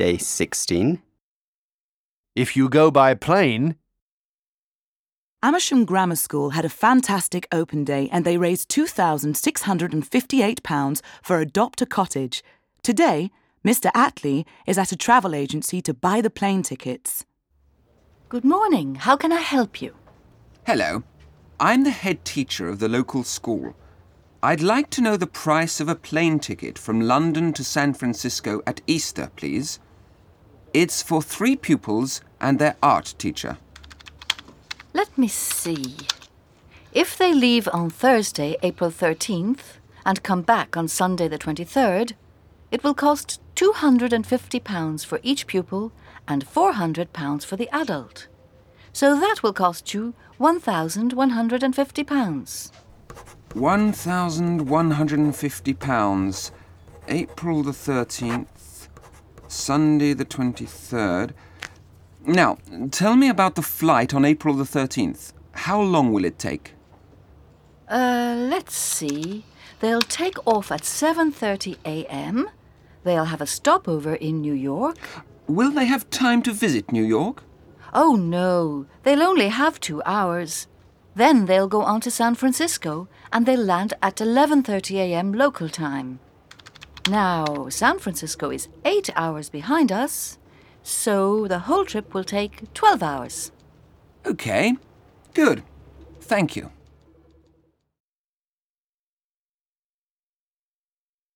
Day 16. If you go by plane, Amersham Grammar School had a fantastic open day and they raised £2,658 for Adopt a Cottage. Today, Mr. Attlee is at a travel agency to buy the plane tickets. Good morning. How can I help you? Hello. I'm the head teacher of the local school. I'd like to know the price of a plane ticket from London to San Francisco at Easter, please. It's for three pupils and their art teacher. Let me see. If they leave on Thursday, April 13th, and come back on Sunday, the 23rd, it will cost £250 for each pupil and £400 for the adult. So that will cost you £1,150. £1,150. April the 13th, Sunday the 23rd. Now, tell me about the flight on April the 13th. How long will it take? Uh, let's see. They'll take off at 7:30 a.m. They'll have a stopover in New York. Will they have time to visit New York? Oh no, they'll only have 2 hours. Then they'll go on to San Francisco and they'll land at 11:30 a.m. local time. Now, San Francisco is 8 hours behind us, so the whole trip will take 12 hours. Okay, good. Thank you.